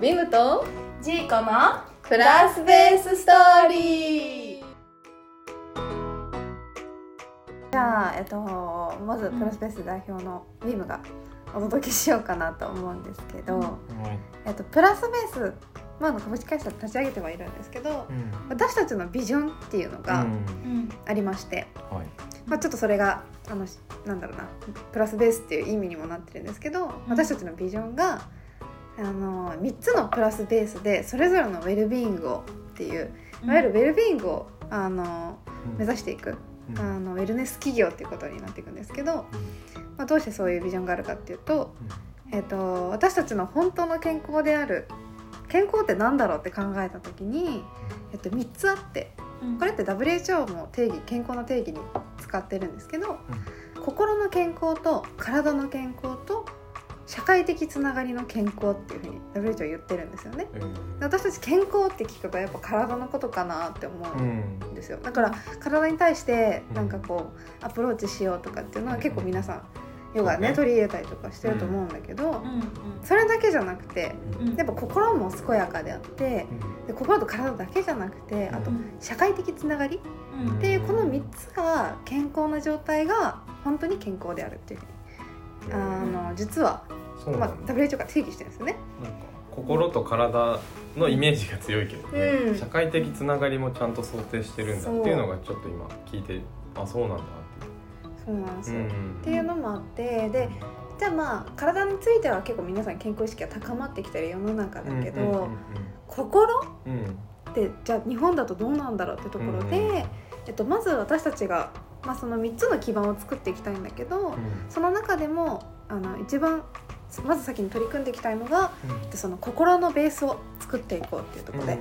ビムとジーコのプラスベースストーリー。じゃあ、えっと、まずプラスベース代表のビムがお届けしようかなと思うんですけど、うんえっと、プラスベース、まあ、株式会社立ち上げてはいるんですけど私たちのビジョンっていうのがうん。ありまして、はい。まあ、ちょっとそれがあのなんだろうなプラスベースっていう意味にもなってるんですけど、私たちのビジョンがあの3つのプラスベースでそれぞれのウェルビーイングをっていういわゆるウェルビーイングをあの目指していく、うん。あのウェルネス企業っていうことになっていくんですけど、まあ、どうしてそういうビジョンがあるかっていうと,、えー、と私たちの本当の健康である健康って何だろうって考えた時に、えっと3つあってうん。これって WHO も定義健康の定義に使ってるんですけど、心の健康と体の健康と社会的つながりの健康っていうふうに WHO は言ってるんですよね。私たち健康って聞くとやっぱ体のことかなって思ううん。んですよ。だから体に対してなんかこうアプローチしようとかっていうのは結構皆さんヨガねね。取り入れたりとかしてると思うんだけどうん。それだけじゃなくてうん。やっぱ心も健やかであってで心と体だけじゃなくてあとうん社会的つながりうんっていうこの3つが健康な状態が本当に健康であるっていうふうにあの実は、まあ、WHO が定義してるんですよね。なんか心と体のイメージが強いけどね、うん。社会的つながりもちゃんと想定してるんだっていうのがちょっと今聞いてあそうなんだそうなんですよ、っていう、っていうのもあってでじゃあまあ体については結構皆さん健康意識が高まってきてる世の中だけど、心うんうんうん。ってじゃあ日本だとどうなんだろうってところで、うん。えっと、まず私たちが、まあ、その3つの基盤を作っていきたいんだけど、うん。その中でもあの一番まず先に取り組んでいきたいのがうん。その心のベースを作っていこうっていうところで、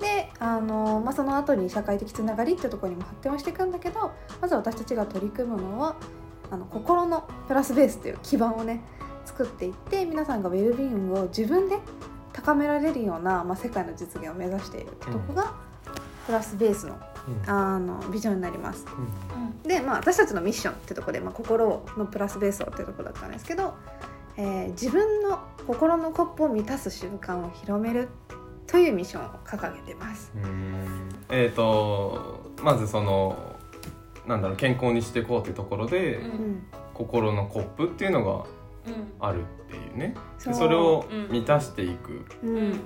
であの、まあ、その後に社会的つながりっていうところにも発展をしていくんだけどまず私たちが取り組むのはあの心のプラスベースっていう基盤をね作っていって皆さんがウェルビーイングを自分で高められるような、まあ、世界の実現を目指しているってとこが、プラスベースのうんあのビジョンになります。うん。で、まあ、私たちのミッションってところで、まあ、心のプラスベースをってところだったんですけど、えー自分の心のコップを満たす習慣を広めるというミッションを掲げてます。うん。えっ、とまずそのなんだろう健康にしていこうっていうところで、うん。うん心のコップっていうのがうんあるっていうね。そう。でそれを満たしていく、うんうん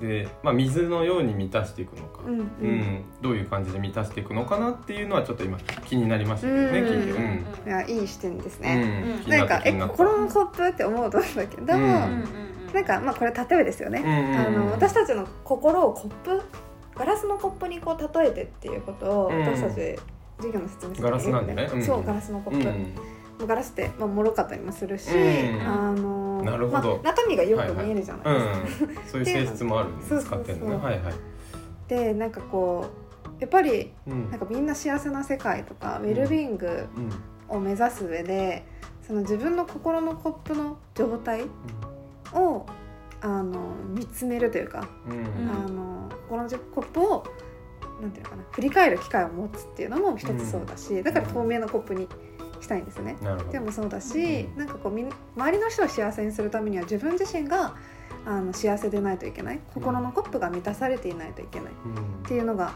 で、まあ、水のように満たしていくのか、うんううん。んどういう感じで満たしていくのかなっていうのはちょっと今気になりましたけどね、うん。うん。いやいい視点ですうね。ん、気になんかえ心のコップって思うと思うんだけど、うん。なんかまあこれ例えですよね。うんあの私たちの心をコップガラスのコップにこう例えてっていうことをうん。私たち授業の説明するガラスなんでね。うん。そうガラスのコップ。うん。ガラスって、まあ、脆かったりもするし、うん。あのなるほど。まあ、中身がよく見えるじゃないですか。うん、そういう性質もあるんでそうそうそう。使ってるのねはいはい、でなんかこうやっぱりうん。なんかみんな幸せな世界とかウェルビーイングうん。を目指す上でその自分の心のコップの状態をあの見つめるというか、うんうん。あの心のコップをなんていうのかな振り返る機会を持つっていうのも一つそうだし、だから透明なコップにしたいんですね。でもそうだし、うん。なんかこう周りの人を幸せにするためには自分自身があの幸せでないといけない。心のコップが満たされていないといけない。っうん。ていうのが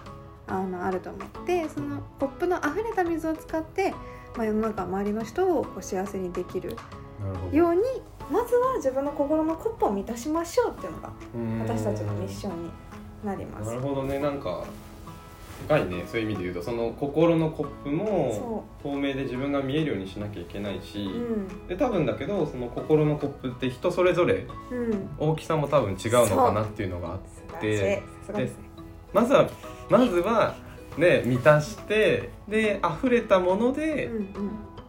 あのあると思ってそのコップの溢れた水を使って、まあ、世の中周りの人をこう幸せにできるようにまずは自分の心のコップを満たしましょうっていうのがうん。私たちのミッションになります。なる。ほどね。なんか深いねそういう意味で言うと。その心のコップも透明で自分が見えるようにしなきゃいけないし、うん。で多分だけどその心のコップって人それぞれうん、大きさも多分違うのかなっていうのがあって。素晴らしい。さすがで。まずはまずはね満たしてで溢れたものでうんうん、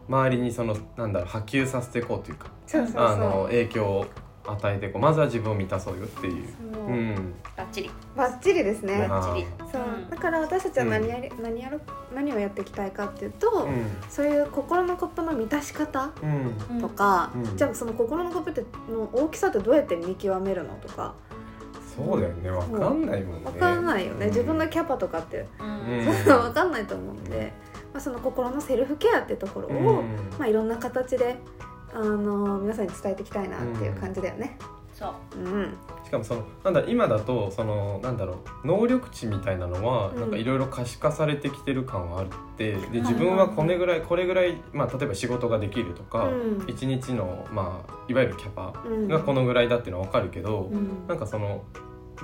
周りにそのなんだろう波及させていこうというか。あの影響を与えていこうまずは自分を満たそうよっていう。そう。うん。バッチリ。バッチリですね。バッチリ。そう。うん。だから私たちは何やり、何やる何をやっていきたいかっていうと、うん。そういう心のコップの満たし方うん。とか、うん。じゃあその心のコップっての大きさってどうやって見極めるのとか。そうだよね。わかんないもんね。わかんないよね、うん。自分のキャパとかって。うん。わかんないと思うんで、まあ、その心のセルフケアってところを、うん。まあ、いろんな形であの皆さんに伝えていきたいなっていう感じだよね。そう。うん。しかもそのなんだ今だとそのなんだろう能力値みたいなのはうん。なんかいろいろ可視化されてきてる感はあって。でい自分はこれぐらいこれぐらい、まあ、例えば仕事ができるとか、うん。一日の、まあ、いわゆるキャパうん。がこのぐらいだっていうのは分かるけど、うん。なんかその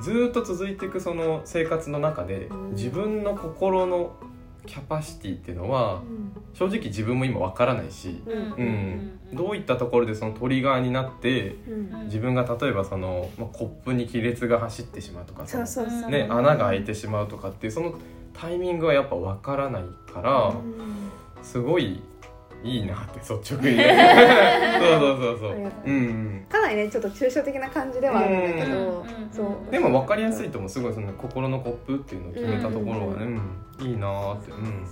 ずーっと続いていくその生活の中でうん。自分の心のキャパシティっていうのは正直自分も今分からないし、うん。うん。どういったところでそのトリガーになってうん。自分が例えばその、まあ、コップに亀裂が走ってしまうとかそうそのそう。そうね、穴が開いてしまうとかっていうそのタイミングはやっぱ分からないから、うん。すごいいいなって率直に。ね そうそうそうそう。うんうん。かなりねちょっと抽象的な感じではあるんだけどうんそう。でも分かりやすいと思うすごいその心のコップっていうのを決めたところがね、うんいいなーって、うん、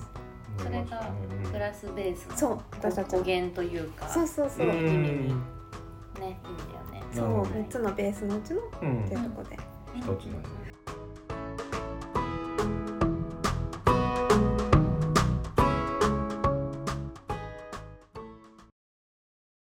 それがプラスベースのそう私たち語源というかそうそうそううん意味にね意味だよね。そうなるほど3つのベースのうちのうんっていうところで一つなんですね